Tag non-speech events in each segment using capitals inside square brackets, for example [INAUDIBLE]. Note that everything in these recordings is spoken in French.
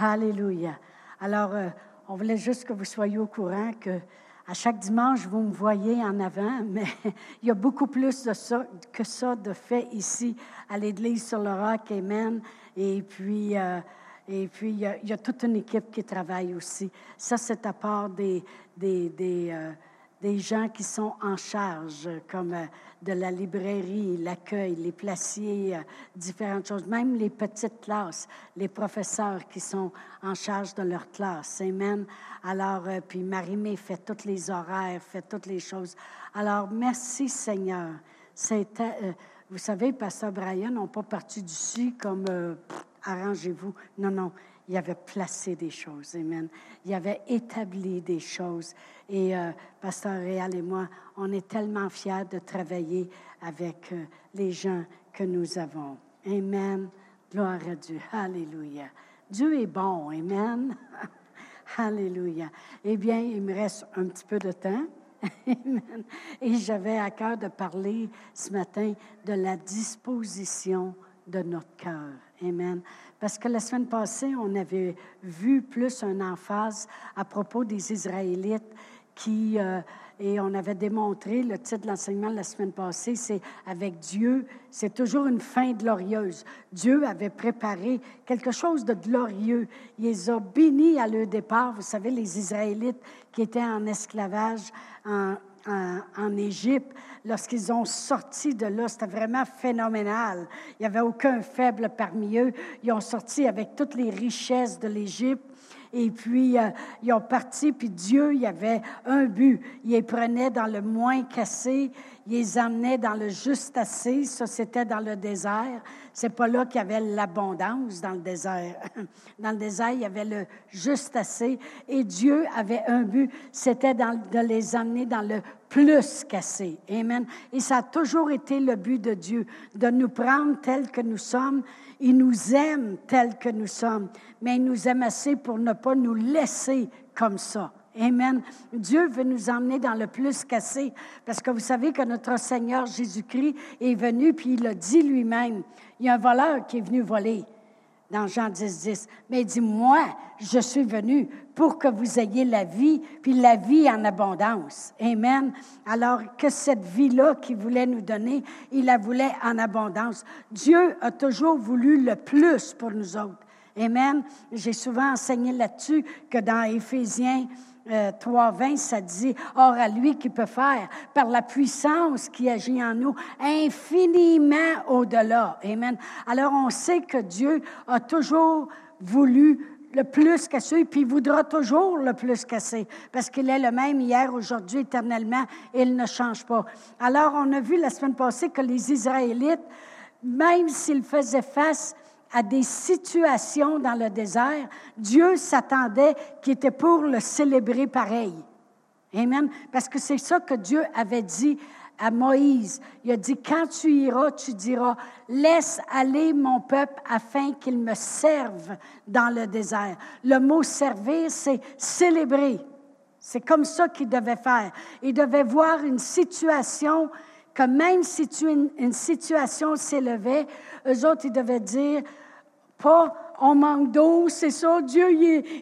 Alléluia. Alors, euh, on voulait juste que vous soyez au courant que à chaque dimanche, vous me voyez en avant, [LAUGHS] mais il y a beaucoup plus de ça, que ça de fait ici à l'Église sur le roc. Amen. Et puis, euh, et puis il, y a, toute une équipe qui travaille aussi. Ça, c'est à part des, des, des, euh, des gens qui sont en charge, comme euh, de la librairie, l'accueil, les placiers, euh, différentes choses, même les petites classes, les professeurs qui sont en charge de leur classe. Amen. Alors, euh, puis Marie-Mé fait tous les horaires, fait toutes les choses. Alors, merci Seigneur. Vous savez, Pasteur Brian n'a pas parti d'ici comme arrangez-vous. Non, non il avait placé des choses. Amen. Il avait établi des choses. Et euh, Pasteur Réal et moi, on est tellement fiers de travailler avec euh, les gens que nous avons. Amen. Gloire à Dieu. Alléluia. Dieu est bon. Amen. [LAUGHS] Alléluia. Eh bien, il me reste un petit peu de temps. [LAUGHS] Amen. Et j'avais à cœur de parler ce matin de la disposition de notre cœur. Amen. Parce que la semaine passée, on avait vu plus un emphase à propos des Israélites qui, euh, et on avait démontré, le titre de l'enseignement la semaine passée, c'est Avec Dieu, c'est toujours une fin glorieuse. Dieu avait préparé quelque chose de glorieux. Il les a bénis à leur départ. Vous savez, les Israélites qui étaient en esclavage en, en, Égypte, lorsqu'ils ont sorti de là, c'était vraiment phénoménal. Il n'y avait aucun faible parmi eux. Ils ont sorti avec toutes les richesses de l'Égypte. Et puis, euh, ils ont parti, puis Dieu, il y avait un but. Il les prenait dans le moins cassé, il les emmenait dans le juste assez. Ça, c'était dans le désert. C'est pas là qu'il y avait l'abondance dans le désert. [LAUGHS] Dans le désert, il y avait le juste assez. Et Dieu avait un but, c'était de les emmener dans le plus cassé. Amen. Et ça a toujours été le but de Dieu, de nous prendre tels que nous sommes. Il nous aime tels que nous sommes, mais il nous aime assez pour ne pas nous laisser comme ça. Amen. Dieu veut nous emmener dans le plus cassé, parce que vous savez que notre Seigneur Jésus-Christ est venu, puis il a dit lui-même, il y a un voleur qui est venu voler dans Jean 10, 10. Mais il dit, moi, je suis venu pour que vous ayez la vie, puis la vie en abondance. Amen. Alors que cette vie-là qu'il voulait nous donner, il la voulait en abondance. Dieu a toujours voulu le plus pour nous autres. Amen. J'ai souvent enseigné là-dessus que dans Éphésiens 3.20, euh, ça dit, Or à lui qui peut faire, par la puissance qui agit en nous, infiniment au-delà. Amen. Alors on sait que Dieu a toujours voulu le plus cassé, puis il voudra toujours le plus casser, parce qu'il est le même hier, aujourd'hui, éternellement, et il ne change pas. Alors, on a vu la semaine passée que les Israélites, même s'ils faisaient face à des situations dans le désert, Dieu s'attendait qu'il était pour le célébrer pareil. Amen. Parce que c'est ça que Dieu avait dit à Moïse. Il a dit, quand tu iras, tu diras, laisse aller mon peuple afin qu'il me serve dans le désert. Le mot servir, c'est célébrer. C'est comme ça qu'il devait faire. Il devait voir une situation que même si une, situation s'élevait, eux autres, ils devaient dire, pas on manque d'eau, c'est ça, Dieu,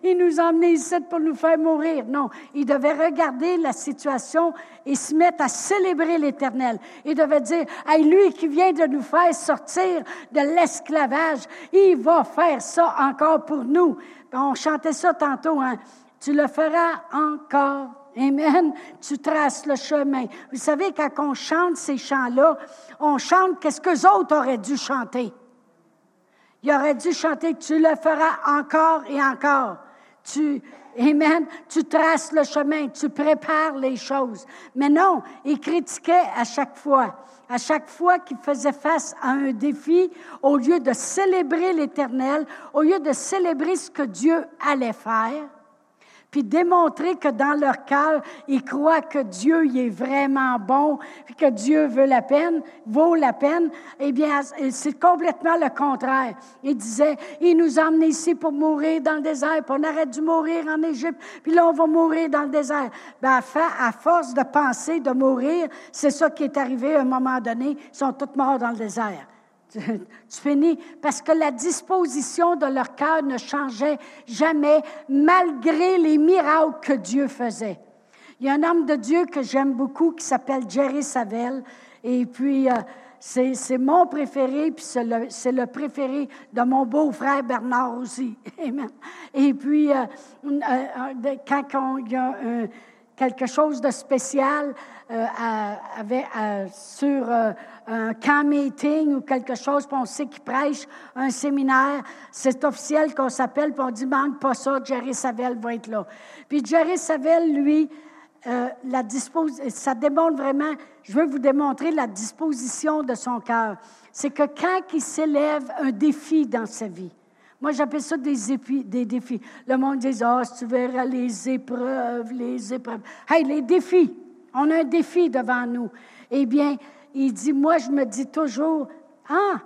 il, nous a emmenés ici pour nous faire mourir. Non, ils devaient regarder la situation et se mettre à célébrer l'Éternel. Ils devaient dire, hey, lui qui vient de nous faire sortir de l'esclavage, il va faire ça encore pour nous. On chantait ça tantôt, hein? Tu le feras encore. Amen. Tu traces le chemin. Vous savez, quand on chante ces chants-là, on chante qu'est-ce que les autres auraient dû chanter. Il aurait dû chanter, tu le feras encore et encore. Tu, Amen, tu traces le chemin, tu prépares les choses. Mais non, il critiquait à chaque fois. À chaque fois qu'il faisait face à un défi, au lieu de célébrer l'Éternel, au lieu de célébrer ce que Dieu allait faire, puis démontrer que dans leur cœur, ils croient que Dieu il est vraiment bon, puis que Dieu veut la peine, vaut la peine, eh bien, c'est complètement le contraire. Il disait, il nous a emmenés ici pour mourir dans le désert, puis on aurait dû mourir en Égypte, puis là, on va mourir dans le désert. Bien, à force de penser de mourir, c'est ça qui est arrivé à un moment donné, ils sont tous morts dans le désert. Tu, finis, parce que la disposition de leur cœur ne changeait jamais, malgré les miracles que Dieu faisait. Il y a un homme de Dieu que j'aime beaucoup qui s'appelle Jerry Savelle, et puis euh, c'est mon préféré, puis c'est le, préféré de mon beau-frère Bernard aussi. [LAUGHS] Et puis, euh, euh, quand il y a quelque chose de spécial avec, sur un camp meeting ou quelque chose, puis on sait qu'il prêche un séminaire, c'est officiel qu'on s'appelle, puis on dit, manque pas ça, Jerry Savelle va être là. Puis Jerry Savelle, lui, euh, la ça démontre vraiment, je veux vous démontrer la disposition de son cœur. C'est que quand il s'élève un défi dans sa vie, moi j'appelle ça des, défis. Le monde dit, ah, oh, tu verras les épreuves, les épreuves. Hey, les défis, on a un défi devant nous. Eh bien, il dit, moi je me dis toujours, ah,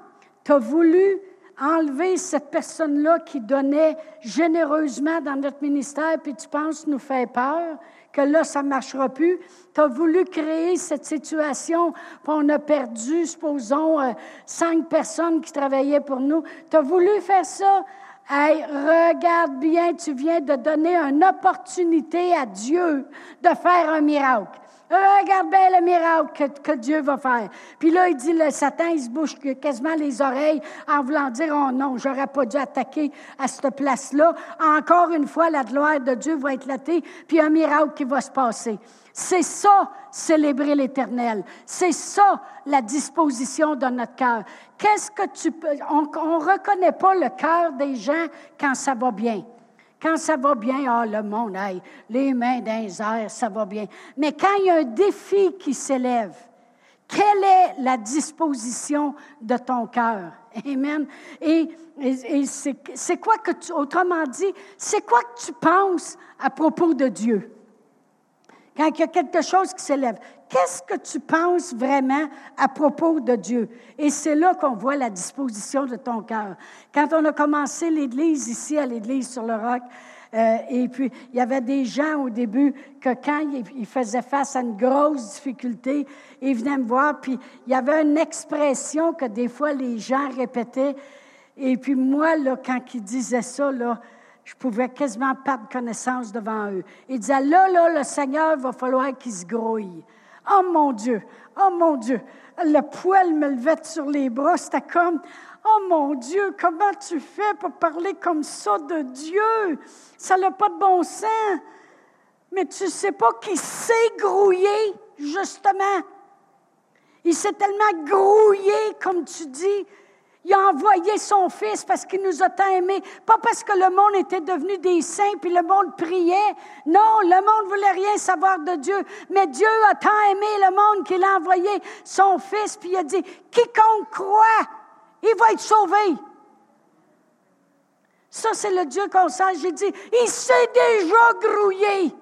tu as voulu enlever cette personne-là qui donnait généreusement dans notre ministère, puis tu penses nous faire peur? Que là, ça ne marchera plus. Tu as voulu créer cette situation, puis on a perdu, supposons, euh, cinq personnes qui travaillaient pour nous. Tu as voulu faire ça? Hey, regarde bien, tu viens de donner une opportunité à Dieu de faire un miracle. Regarde bien le miracle que, Dieu va faire. Puis là, il dit, le Satan, il se bouge quasiment les oreilles en voulant dire, oh non, j'aurais pas dû attaquer à cette place-là. Encore une fois, la gloire de Dieu va latée, puis un miracle qui va se passer. C'est ça, célébrer l'Éternel. C'est ça, la disposition de notre cœur. Qu'est-ce que tu peux... On ne reconnaît pas le cœur des gens quand ça va bien. Quand ça va bien, ah, le monde, aille, les mains dans les airs, ça va bien. Mais quand il y a un défi qui s'élève, quelle est la disposition de ton cœur? Amen. Et, c'est quoi que tu, autrement dit, c'est quoi que tu penses à propos de Dieu? Quand il y a quelque chose qui s'élève, qu'est-ce que tu penses vraiment à propos de Dieu? Et c'est là qu'on voit la disposition de ton cœur. Quand on a commencé l'Église ici, à l'Église sur le roc, euh, et puis, il y avait des gens au début que quand ils faisaient face à une grosse difficulté, ils venaient me voir, puis il y avait une expression que des fois les gens répétaient. Et puis moi, là, quand ils disaient ça, là, je pouvais quasiment perdre connaissance devant eux. Ils disaient, là, là, le Seigneur, va falloir qu'il se grouille. Oh mon Dieu, oh mon Dieu. Le poil me levait sur les bras. C'était comme, oh mon Dieu, comment tu fais pour parler comme ça de Dieu? Ça n'a pas de bon sens. Mais tu sais pas qu'il s'est grouillé, justement. Il s'est tellement grouillé, comme tu dis, il a envoyé son Fils parce qu'il nous a tant aimés. Pas parce que le monde était devenu des saints puis le monde priait. Non, le monde voulait rien savoir de Dieu. Mais Dieu a tant aimé le monde qu'il a envoyé son Fils puis il a dit, quiconque croit, il va être sauvé. Ça, c'est le Dieu qu'on sent. J'ai dit, il s'est déjà grouillé.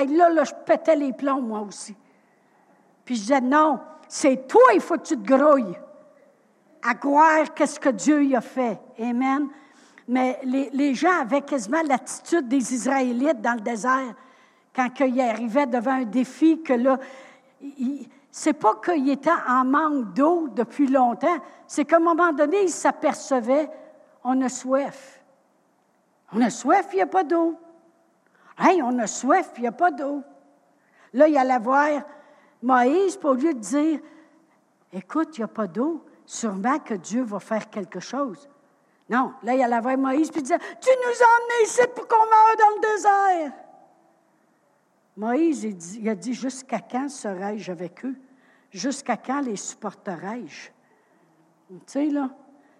Et là, là, je pétais les plombs, moi aussi. Puis je disais, non, c'est toi, il faut que tu te grouilles à croire qu'est-ce que Dieu y a fait. Amen. Mais les, gens avaient quasiment l'attitude des Israélites dans le désert quand ils arrivaient devant un défi que là, c'est pas qu'ils étaient en manque d'eau depuis longtemps, c'est qu'à un moment donné, ils s'apercevaient, on a soif. On a soif, il n'y a pas d'eau. Hey, on a soif, il n'y a pas d'eau. Là, il allait voir Moïse, pour lui dire, écoute, il n'y a pas d'eau sûrement que Dieu va faire quelque chose. Non, là, il allait voir Moïse, puis il disait, tu nous as emmenés ici pour qu'on meure dans le désert. Moïse, il, a dit, jusqu'à quand serai-je avec eux? Jusqu'à quand les supporterai-je? Tu sais, là,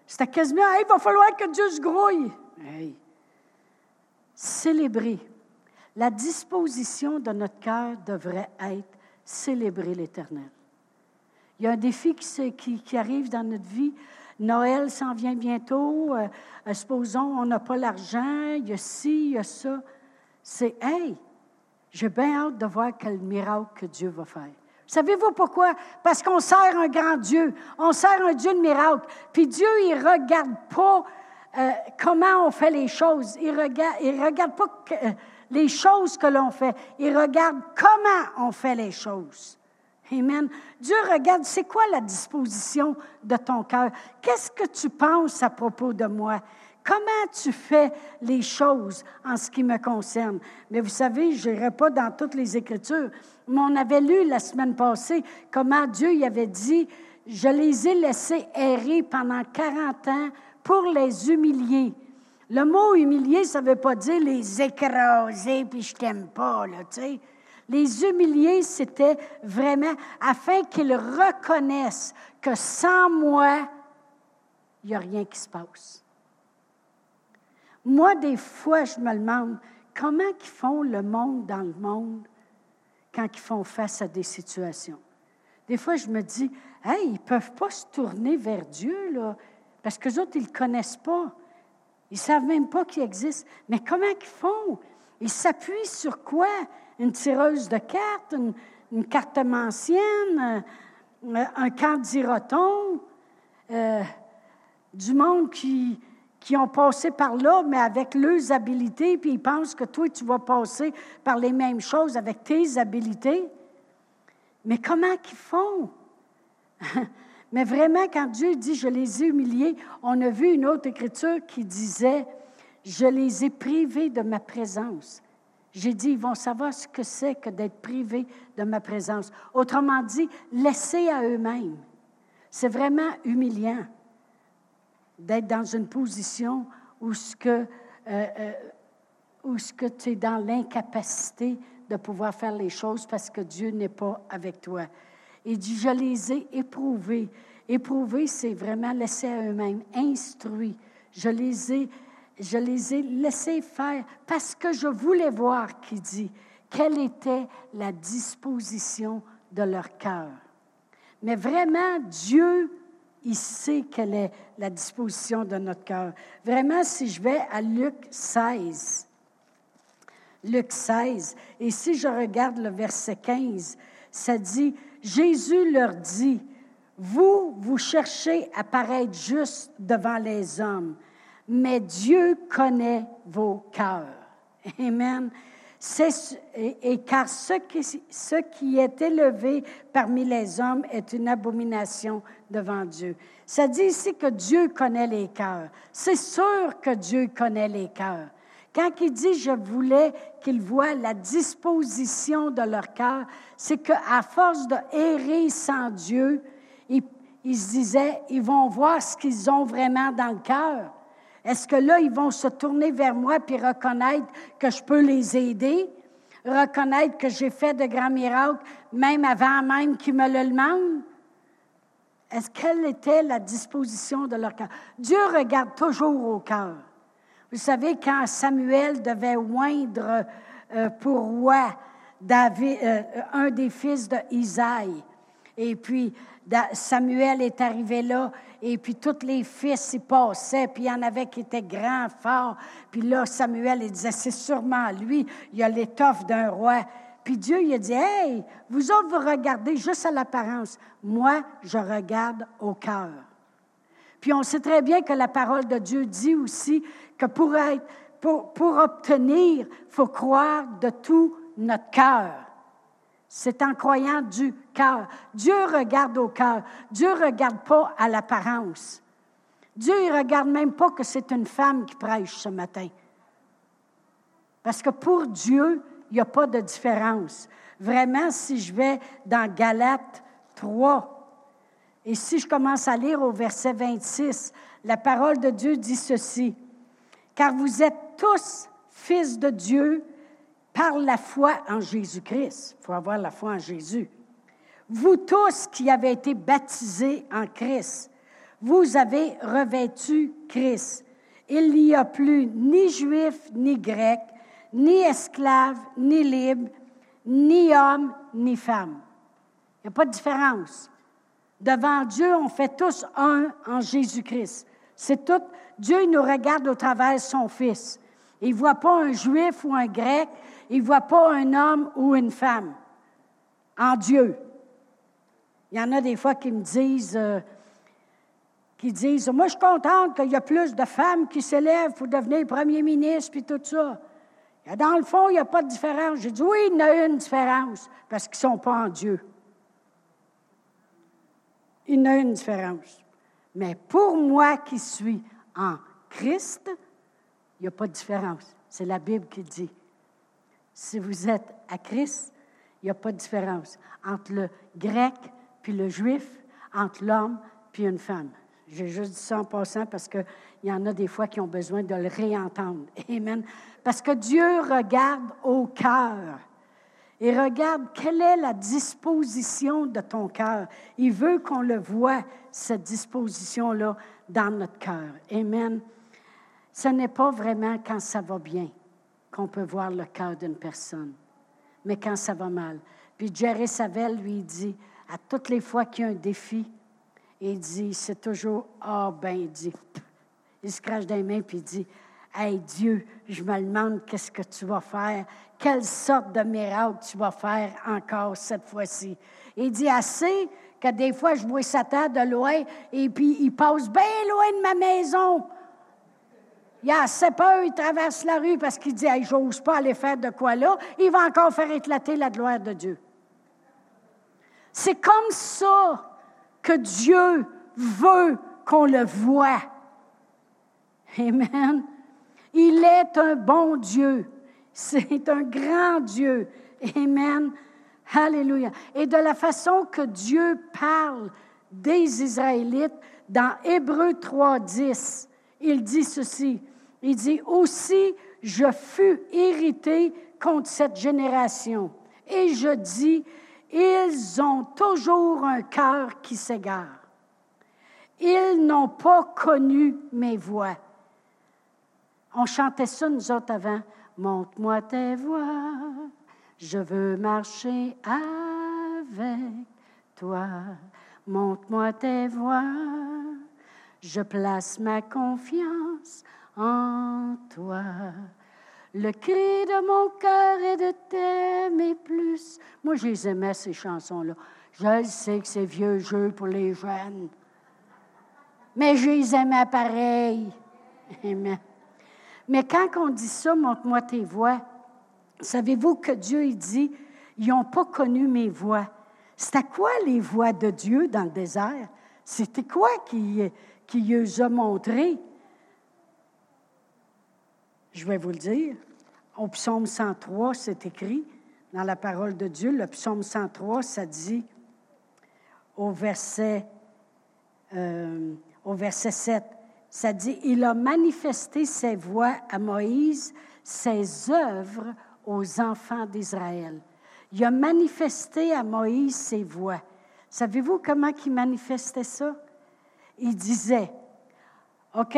c'était quasiment, il va falloir que Dieu se grouille. Célébrer. La disposition de notre cœur devrait être célébrer l'Éternel. Il y a un défi qui, arrive dans notre vie. Noël s'en vient bientôt. Euh, euh, supposons, on n'a pas l'argent. Il y a ci, il y a ça. C'est, hey, j'ai bien hâte de voir quel miracle que Dieu va faire. Savez-vous pourquoi? Parce qu'on sert un grand Dieu. On sert un Dieu de miracle. Puis Dieu, il ne regarde pas euh, comment on fait les choses. Il ne regarde, il regarde pas les choses que l'on fait. Il regarde comment on fait les choses. Amen. Dieu regarde, c'est quoi la disposition de ton cœur? Qu'est-ce que tu penses à propos de moi? Comment tu fais les choses en ce qui me concerne? Mais vous savez, je n'irai pas dans toutes les Écritures, mais on avait lu la semaine passée comment Dieu y avait dit, je les ai laissés errer pendant 40 ans pour les humilier. Le mot humilier, ça ne veut pas dire les écraser, puis je t'aime pas, là, tu sais. Les humilier, c'était vraiment afin qu'ils reconnaissent que sans moi, il n'y a rien qui se passe. Moi, des fois, je me demande comment ils font le monde dans le monde quand ils font face à des situations. Des fois, je me dis, hey, ils ne peuvent pas se tourner vers Dieu, parce que les autres, ils ne le connaissent pas. Ils ne savent même pas qu'il existe. Mais comment ils font? Ils s'appuient sur quoi? Une tireuse de cartes, une, carte mancienne, euh, un candiroton, euh, du monde qui, qui ont passé par là, mais avec leurs habiletés, puis ils pensent que toi, tu vas passer par les mêmes choses avec tes habiletés. Mais comment qu'ils font? [LAUGHS] mais vraiment, quand Dieu dit je les ai humiliés, on a vu une autre écriture qui disait je les ai privés de ma présence. J'ai dit, ils vont savoir ce que c'est que d'être privés de ma présence. Autrement dit, laissés à eux-mêmes. C'est vraiment humiliant d'être dans une position où ce que, euh, euh, où ce que tu es dans l'incapacité de pouvoir faire les choses parce que Dieu n'est pas avec toi. Il dit, je les ai éprouvés. Éprouvés, c'est vraiment laissés à eux-mêmes, instruits. Je les ai, je les ai laissés faire parce que je voulais voir, qui dit, quelle était la disposition de leur cœur. Mais vraiment, Dieu il sait quelle est la disposition de notre cœur. Vraiment, si je vais à Luc 16, Luc 16, et si je regarde le verset 15, ça dit, Jésus leur dit, vous, vous cherchez à paraître juste devant les hommes, mais Dieu connaît vos cœurs. Amen et, car ce qui, est élevé parmi les hommes est une abomination devant Dieu. Ça dit ici que Dieu connaît les cœurs. C'est sûr que Dieu connaît les cœurs. Quand il dit je voulais qu'ils voient la disposition de leur cœur, c'est qu'à force de errer sans Dieu, ils se disaient, ils vont voir ce qu'ils ont vraiment dans le cœur. Est-ce que là, ils vont se tourner vers moi puis reconnaître que je peux les aider, reconnaître que j'ai fait de grands miracles, même avant même qu'ils me le demandent? Est-ce quelle était la disposition de leur cœur? Dieu regarde toujours au cœur. Vous savez, quand Samuel devait oindre euh, pour roi David, euh, un des fils de Isaïe, et puis Samuel est arrivé là, et puis tous les fils y passaient, puis il y en avait qui étaient grands, forts. Puis là, Samuel, il disait, c'est sûrement lui, il a l'étoffe d'un roi. Puis Dieu, il a dit, hey, vous autres, vous regardez juste à l'apparence. Moi, je regarde au cœur. Puis on sait très bien que la parole de Dieu dit aussi que pour, pour obtenir, il faut croire de tout notre cœur. C'est en croyant du cœur. Dieu regarde au cœur. Dieu ne regarde pas à l'apparence. Dieu ne regarde même pas que c'est une femme qui prêche ce matin. Parce que pour Dieu, il n'y a pas de différence. Vraiment, si je vais dans Galates 3, et si je commence à lire au verset 26, la parole de Dieu dit ceci, car vous êtes tous fils de Dieu par la foi en Jésus-Christ. Il faut avoir la foi en Jésus. Vous tous qui avez été baptisés en Christ, vous avez revêtu Christ. Il n'y a plus ni juif, ni grec, ni esclave, ni libre, ni homme, ni femme. Il n'y a pas de différence. Devant Dieu, on fait tous un en Jésus-Christ. C'est tout. Dieu nous regarde au travers son Fils. Il ne voit pas un juif ou un grec, il ne voit pas un homme ou une femme en Dieu. Il y en a des fois qui me disent, euh, qui disent, moi je suis contente qu'il y a plus de femmes qui s'élèvent pour devenir premier ministre, puis tout ça. Dans le fond, il n'y a pas de différence. J'ai dit, oui, il y a une différence, parce qu'ils ne sont pas en Dieu. il y a une différence. Mais pour moi qui suis en Christ, il n'y a pas de différence. C'est la Bible qui dit. Si vous êtes à Christ, il n'y a pas de différence entre le grec puis le juif, entre l'homme puis une femme. J'ai juste dit ça en passant parce qu'il y en a des fois qui ont besoin de le réentendre. [LAUGHS] Amen. Parce que Dieu regarde au cœur et regarde quelle est la disposition de ton cœur. Il veut qu'on le voit, cette disposition-là, dans notre cœur. Amen. Ce n'est pas vraiment quand ça va bien qu'on peut voir le cœur d'une personne, mais quand ça va mal. Puis Jerry Savelle lui dit, à toutes les fois qu'il y a un défi, il dit, c'est toujours, ah ben, il dit, il se crache des mains, puis il dit, Hey Dieu, je me demande qu'est-ce que tu vas faire, quelle sorte de miracle tu vas faire encore cette fois-ci. Il dit assez que des fois je vois Satan de loin et puis il passe bien loin de ma maison. Il a assez peur, il traverse la rue parce qu'il dit hey, J'ose pas aller faire de quoi là. Il va encore faire éclater la gloire de Dieu. C'est comme ça que Dieu veut qu'on le voit. Amen. Il est un bon Dieu. C'est un grand Dieu. Amen. Alléluia. Et de la façon que Dieu parle des Israélites, dans Hébreu 3.10, il dit ceci. Il dit, aussi je fus irrité contre cette génération. Et je dis, ils ont toujours un cœur qui s'égare. Ils n'ont pas connu mes voies. On chantait ça, nous autres, avant. Monte-moi tes voix, je veux marcher avec toi. Monte-moi tes voix, je place ma confiance en toi. Le cri de mon cœur est de t'aimer plus. Moi, je les aimais, ces chansons-là. Je sais que c'est vieux jeu pour les jeunes. Mais je les aimais pareil. [LAUGHS] Mais quand on dit ça, montre-moi tes voix, savez-vous que Dieu il dit, ils n'ont pas connu mes voix. C'était quoi les voix de Dieu dans le désert? C'était quoi qui, qui les a montré? Je vais vous le dire. Au psaume 103, c'est écrit dans la parole de Dieu. Le psaume 103, ça dit au verset, euh, au verset 7, ça dit, il a manifesté ses voix à Moïse, ses œuvres aux enfants d'Israël. Il a manifesté à Moïse ses voix. Savez-vous comment il manifestait ça? Il disait, OK,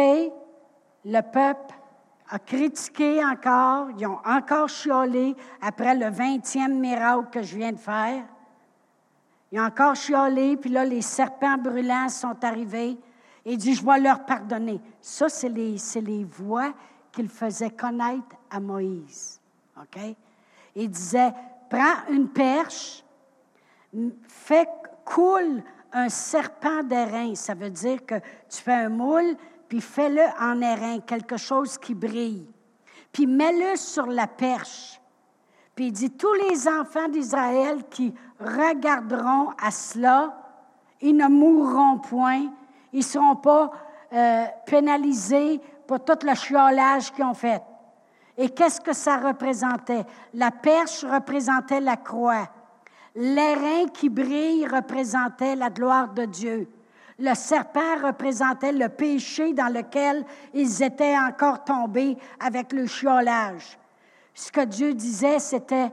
le peuple a critiqué encore, ils ont encore chiolé après le vingtième miracle que je viens de faire. Ils ont encore chiolé, puis là, les serpents brûlants sont arrivés. Il dit, je vais leur pardonner. Ça, c'est les, les voix qu'il faisait connaître à Moïse. OK? Il disait, prends une perche, fais coule un serpent d'airain. Ça veut dire que tu fais un moule, puis fais-le en airain, quelque chose qui brille. Puis mets-le sur la perche. Puis il dit, tous les enfants d'Israël qui regarderont à cela, ils ne mourront point, ils ne seront pas euh, pénalisés pour tout le chiolage qu'ils ont fait. Et qu'est-ce que ça représentait? La perche représentait la croix. L'airain qui brille représentait la gloire de Dieu. Le serpent représentait le péché dans lequel ils étaient encore tombés avec le chiolage. Ce que Dieu disait, c'était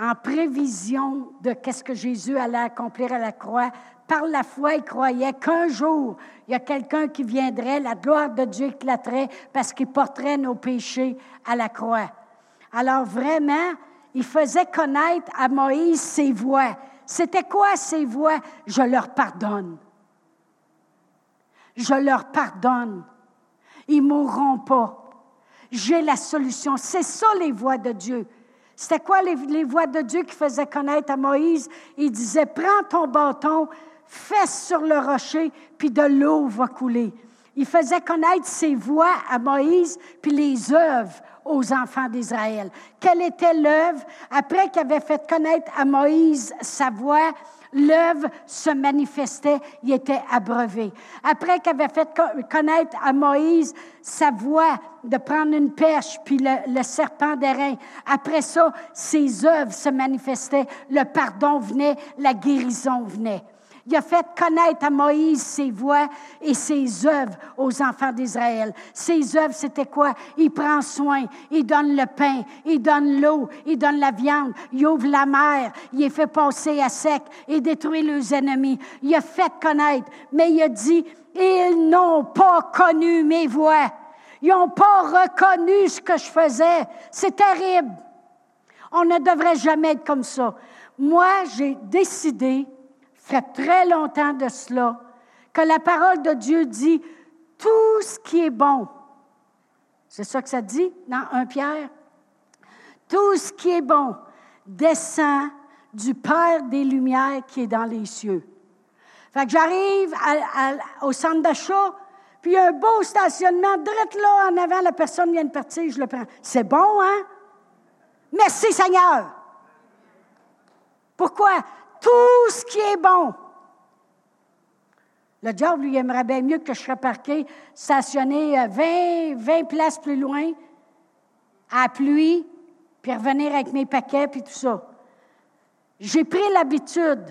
en prévision de qu'est-ce que Jésus allait accomplir à la croix, par la foi, il croyait qu'un jour, il y a quelqu'un qui viendrait, la gloire de Dieu éclaterait parce qu'il porterait nos péchés à la croix. Alors vraiment, il faisait connaître à Moïse ses voix. C'était quoi ses voix? Je leur pardonne. Je leur pardonne. Ils mourront pas. J'ai la solution. C'est ça les voix de Dieu. C'était quoi les, les, voix de Dieu qui faisaient connaître à Moïse? Il disait, prends ton bâton, fesse sur le rocher, puis de l'eau va couler. Il faisait connaître ses voix à Moïse, puis les œuvres aux enfants d'Israël. Quelle était l'œuvre? Après qu'il avait fait connaître à Moïse sa voix, l'œuvre se manifestait, il était abreuvé. Après qu'il avait fait connaître à Moïse sa voix de prendre une perche, puis le, le serpent d'airain, après ça, ses œuvres se manifestaient, le pardon venait, la guérison venait. Il a fait connaître à Moïse ses voies et ses œuvres aux enfants d'Israël. Ses œuvres, c'était quoi? Il prend soin, il donne le pain, il donne l'eau, il donne la viande, il ouvre la mer, il fait passer à sec et détruit leurs ennemis. Il a fait connaître, mais il a dit, ils n'ont pas connu mes voies. Ils n'ont pas reconnu ce que je faisais. C'est terrible. On ne devrait jamais être comme ça. Moi, j'ai décidé fait très longtemps de cela, que la parole de Dieu dit tout ce qui est bon. C'est ça que ça dit dans un Pierre? Tout ce qui est bon descend du Père des Lumières qui est dans les cieux. Fait que j'arrive au centre d'achat, puis il y a un beau stationnement, direct là en avant, la personne vient de partir, je le prends. C'est bon, hein? Merci Seigneur. Pourquoi? Tout ce qui est bon. Le diable, lui, aimerait bien mieux que je sois parqué, stationné 20, 20 places plus loin, à pluie, puis revenir avec mes paquets, puis tout ça. J'ai pris l'habitude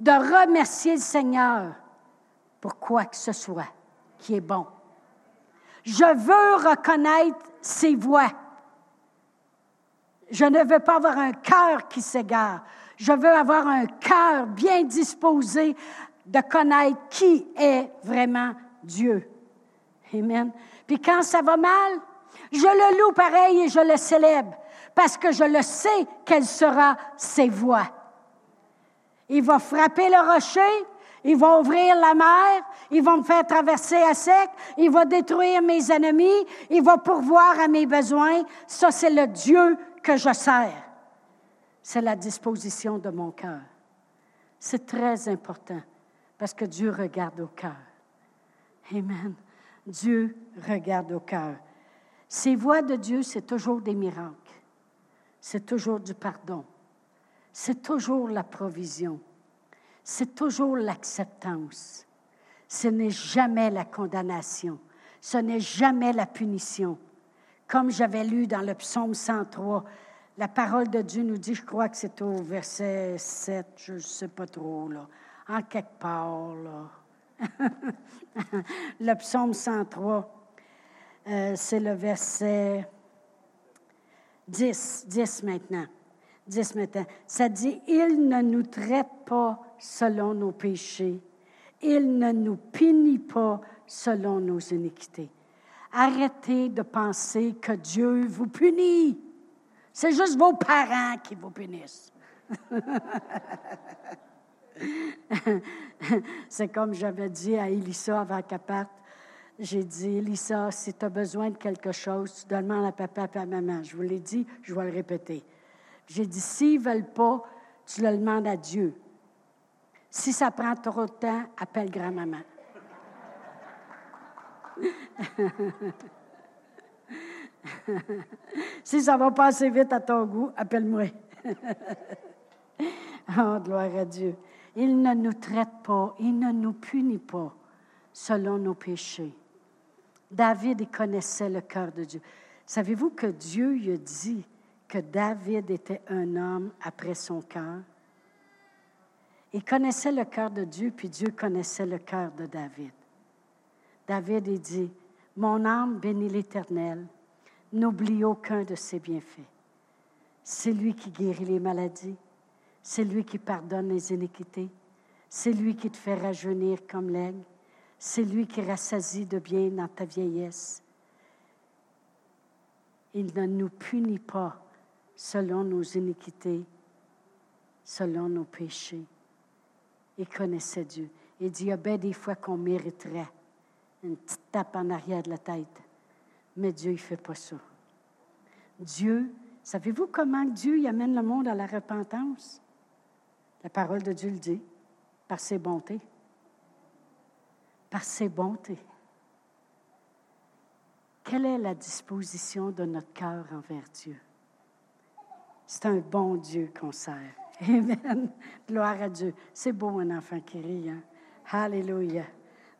de remercier le Seigneur pour quoi que ce soit qui est bon. Je veux reconnaître ses voix. Je ne veux pas avoir un cœur qui s'égare. Je veux avoir un cœur bien disposé de connaître qui est vraiment Dieu. Amen. Puis quand ça va mal, je le loue pareil et je le célèbre parce que je le sais quelle sera ses voix. Il va frapper le rocher, il va ouvrir la mer, il va me faire traverser à sec, il va détruire mes ennemis, il va pourvoir à mes besoins. Ça, c'est le Dieu que je sers c'est la disposition de mon cœur. C'est très important parce que Dieu regarde au cœur. Amen. Dieu regarde au cœur. Ces voies de Dieu, c'est toujours des miracles. C'est toujours du pardon. C'est toujours la provision. C'est toujours l'acceptance. Ce n'est jamais la condamnation. Ce n'est jamais la punition. Comme j'avais lu dans le psaume 103, la parole de Dieu nous dit, je crois que c'est au verset 7, je ne sais pas trop, là, en quelque part, là. [LAUGHS] le psaume 103, euh, c'est le verset 10, 10 maintenant. 10 maintenant. Ça dit, il ne nous traite pas selon nos péchés. Il ne nous punit pas selon nos iniquités. Arrêtez de penser que Dieu vous punit. C'est juste vos parents qui vous punissent. C'est comme j'avais dit à Elissa avant qu'elle parte. J'ai dit, Elissa, si tu as besoin de quelque chose, tu demandes à papa et à maman. Je vous l'ai dit, je vais le répéter. J'ai dit, s'ils ne veulent pas, tu le demandes à Dieu. Si ça prend trop de temps, appelle grand-maman. [LAUGHS] [LAUGHS] si ça va passer vite à ton goût, appelle-moi. [LAUGHS] oh, gloire à Dieu. Il ne nous traite pas, il ne nous punit pas selon nos péchés. David connaissait le cœur de Dieu. Savez-vous que Dieu lui a dit que David était un homme après son cœur? Il connaissait le cœur de Dieu, puis Dieu connaissait le cœur de David. David, il dit, Mon âme bénit l'Éternel, N'oublie aucun de ses bienfaits. C'est lui qui guérit les maladies. C'est lui qui pardonne les iniquités. C'est lui qui te fait rajeunir comme l'aigle. C'est lui qui rassasie de bien dans ta vieillesse. Il ne nous punit pas selon nos iniquités, selon nos péchés. Il connaissait Dieu. Il dit, il y a bien des fois qu'on mériterait une petite tape en arrière de la tête. Mais Dieu, il ne fait pas ça. Dieu, savez-vous comment Dieu y amène le monde à la repentance? La parole de Dieu le dit, par ses bontés. Par ses bontés. Quelle est la disposition de notre cœur envers Dieu? C'est un bon Dieu qu'on sert. [LAUGHS] Amen. Gloire à Dieu. C'est beau un enfant qui rit. Hein? Alléluia.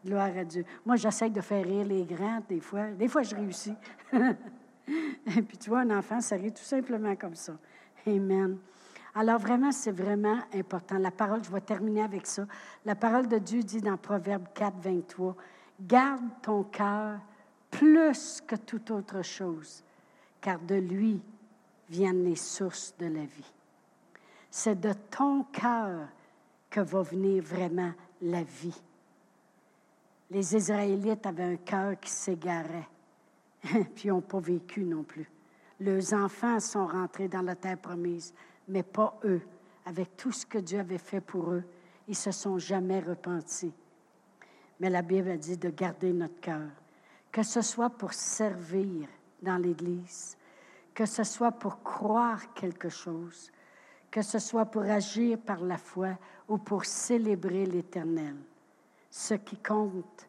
Gloire à Dieu. Moi, j'essaie de faire rire les grands des fois. Des fois, je réussis. [LAUGHS] Et puis, tu vois, un enfant, ça rit tout simplement comme ça. Amen. Alors, vraiment, c'est vraiment important. La parole, je vais terminer avec ça. La parole de Dieu dit dans Proverbe 4, 23, Garde ton cœur plus que toute autre chose, car de lui viennent les sources de la vie. C'est de ton cœur que va venir vraiment la vie. Les Israélites avaient un cœur qui s'égarait, [LAUGHS] puis ils n'ont pas vécu non plus. Leurs enfants sont rentrés dans la terre promise, mais pas eux. Avec tout ce que Dieu avait fait pour eux, ils se sont jamais repentis. Mais la Bible a dit de garder notre cœur, que ce soit pour servir dans l'Église, que ce soit pour croire quelque chose, que ce soit pour agir par la foi ou pour célébrer l'Éternel. Ce qui compte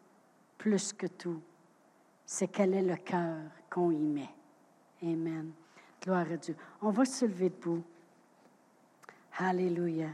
plus que tout, c'est quel est le cœur qu'on y met. Amen. Gloire à Dieu. On va se lever debout. Alléluia.